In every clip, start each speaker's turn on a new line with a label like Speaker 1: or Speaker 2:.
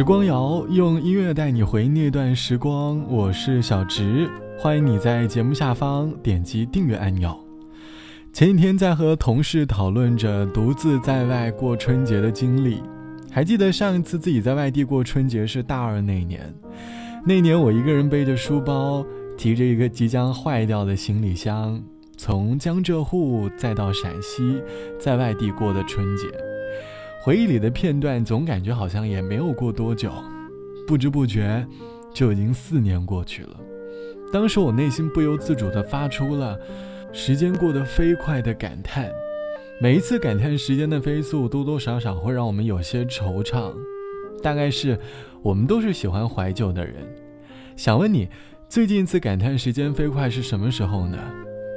Speaker 1: 时光谣用音乐带你回那段时光，我是小植，欢迎你在节目下方点击订阅按钮。前几天在和同事讨论着独自在外过春节的经历，还记得上一次自己在外地过春节是大二那年，那年我一个人背着书包，提着一个即将坏掉的行李箱，从江浙沪再到陕西，在外地过的春节。回忆里的片段，总感觉好像也没有过多久，不知不觉就已经四年过去了。当时我内心不由自主地发出了“时间过得飞快”的感叹。每一次感叹时间的飞速，多多少少会让我们有些惆怅。大概是我们都是喜欢怀旧的人。想问你，最近一次感叹时间飞快是什么时候呢？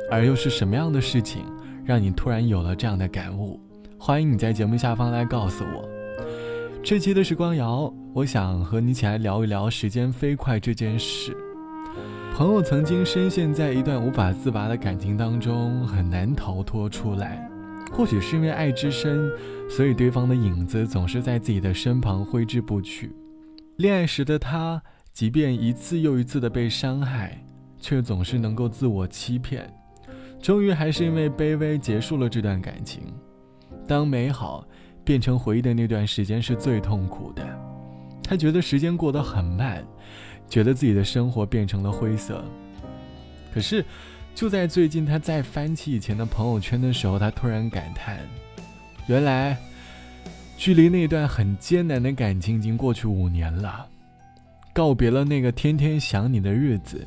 Speaker 1: 而又是什么样的事情，让你突然有了这样的感悟？欢迎你在节目下方来告诉我。这期的时光谣，我想和你一起来聊一聊时间飞快这件事。朋友曾经深陷在一段无法自拔的感情当中，很难逃脱出来。或许是因为爱之深，所以对方的影子总是在自己的身旁挥之不去。恋爱时的他，即便一次又一次的被伤害，却总是能够自我欺骗。终于还是因为卑微结束了这段感情。当美好变成回忆的那段时间是最痛苦的，他觉得时间过得很慢，觉得自己的生活变成了灰色。可是，就在最近，他再翻起以前的朋友圈的时候，他突然感叹：原来，距离那段很艰难的感情已经过去五年了，告别了那个天天想你的日子，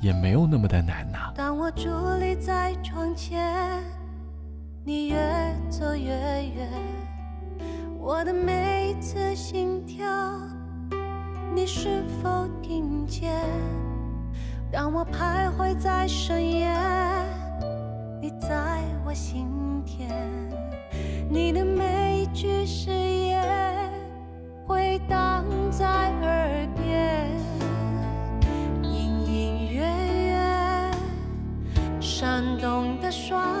Speaker 1: 也没有那么的难呐。
Speaker 2: 当我伫立在窗前。你越走越远，我的每一次心跳，你是否听见？当我徘徊在深夜，你在我心田，你的每一句誓言回荡在耳边，隐隐约约，闪动的双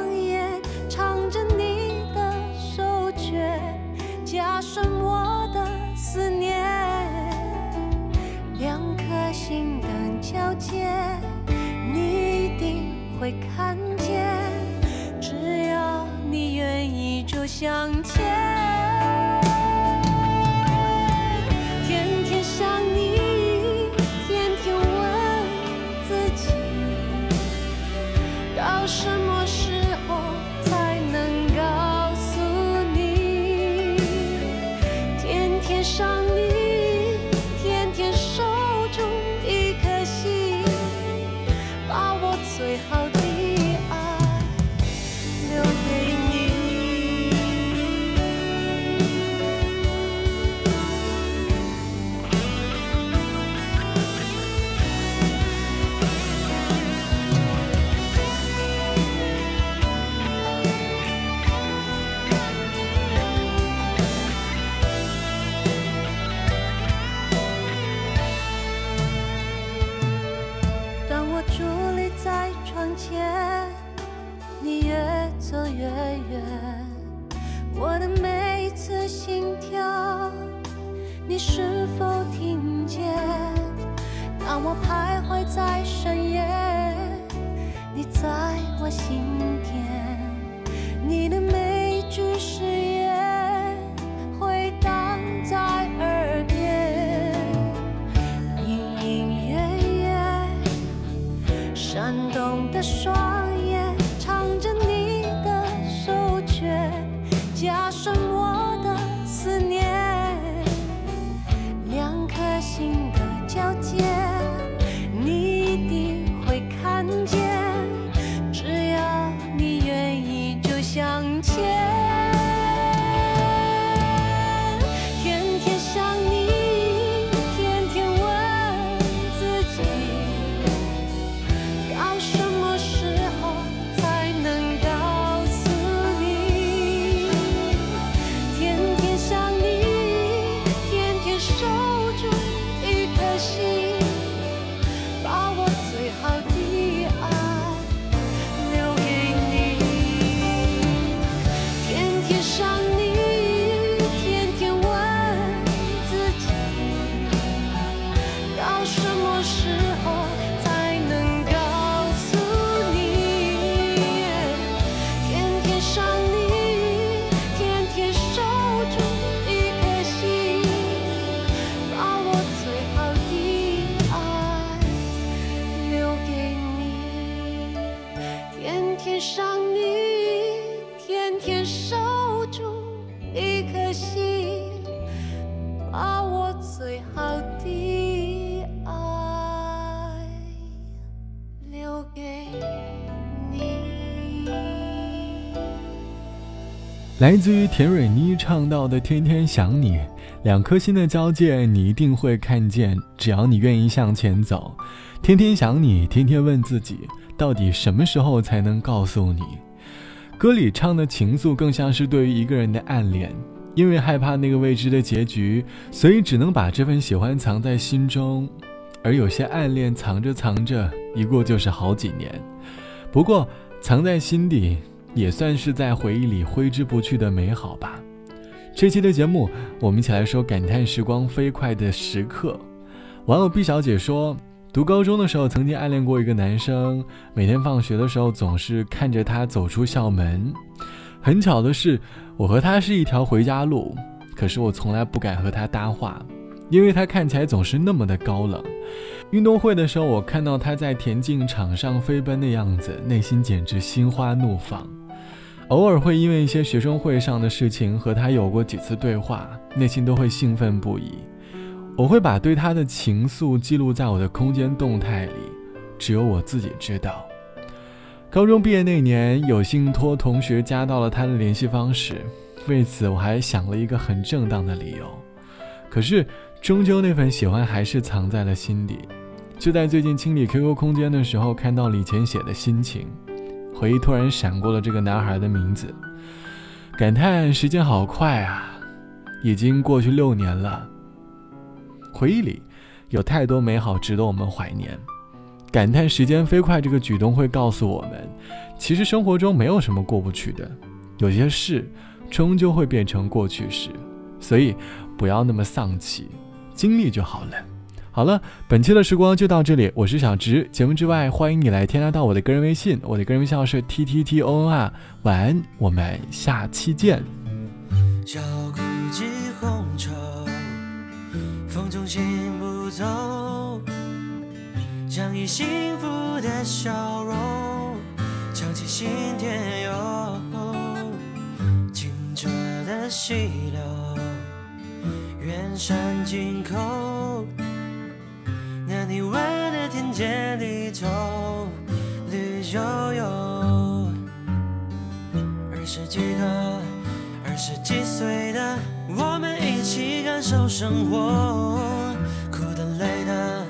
Speaker 2: 就向前。闪动的双眼，藏着你的手诀，加深我的思念。两颗心的交界，你一定会看见。只要你愿意，就向前。守住一颗心把我最好的爱留给你
Speaker 1: 来自于田蕊妮唱到的天天想你两颗心的交界你一定会看见只要你愿意向前走天天想你天天问自己到底什么时候才能告诉你歌里唱的情愫，更像是对于一个人的暗恋。因为害怕那个未知的结局，所以只能把这份喜欢藏在心中。而有些暗恋藏着藏着，一过就是好几年。不过藏在心底。也算是在回忆里挥之不去的美好吧。这期的节目，我们一起来说感叹时光飞快的时刻。网友毕小姐说，读高中的时候曾经暗恋过一个男生，每天放学的时候总是看着他走出校门。很巧的是，我和他是一条回家路，可是我从来不敢和他搭话，因为他看起来总是那么的高冷。运动会的时候，我看到他在田径场上飞奔的样子，内心简直心花怒放。偶尔会因为一些学生会上的事情和他有过几次对话，内心都会兴奋不已。我会把对他的情愫记录在我的空间动态里，只有我自己知道。高中毕业那年，有幸托同学加到了他的联系方式，为此我还想了一个很正当的理由。可是终究那份喜欢还是藏在了心底。就在最近清理 QQ 空间的时候，看到以前写的心情。回忆突然闪过了这个男孩的名字，感叹时间好快啊，已经过去六年了。回忆里有太多美好值得我们怀念，感叹时间飞快这个举动会告诉我们，其实生活中没有什么过不去的，有些事终究会变成过去式，所以不要那么丧气，经历就好了。好了，本期的时光就到这里，我是小直。节目之外，欢迎你来添加到我的个人微信，我的个人微信号是 t t t o n r。晚安，我们下期见。
Speaker 2: 小红绸，风中行不走，洋溢幸福的笑容，唱起心田哟，清澈的溪流，远山近口。你问的田间里头绿油油，二十几个，二十几岁的我们一起感受生活，哭的、累的、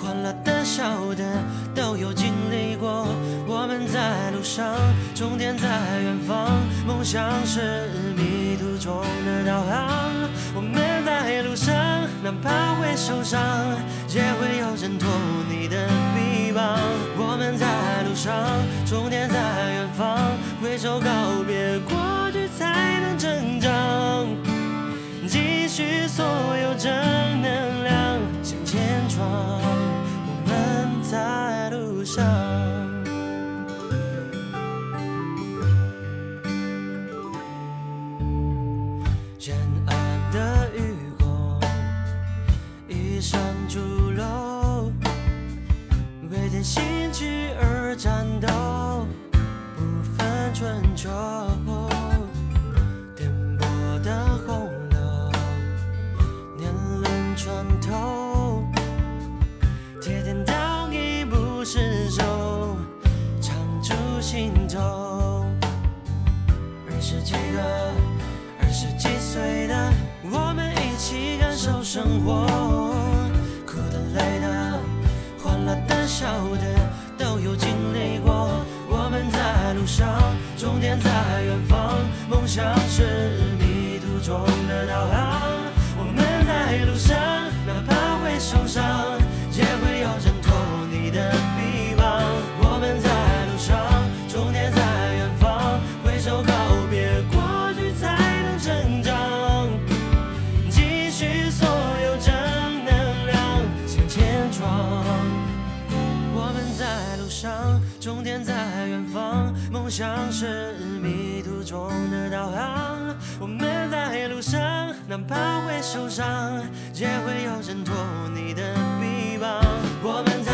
Speaker 2: 欢乐的、笑的都有经历过。我们在路上，终点在远方，梦想是迷途中的导航。我们在路上，哪怕会受伤。也会有人托像是迷途中的导航。我们在路上，哪怕会受伤，也会有人托你的臂膀。我们在路上，终点在远方，挥手告别过去，才能成长，继续所有正能量向前闯。我们在路上终点在远方，梦想是哪怕会受伤，也会有人托你的臂膀。我们在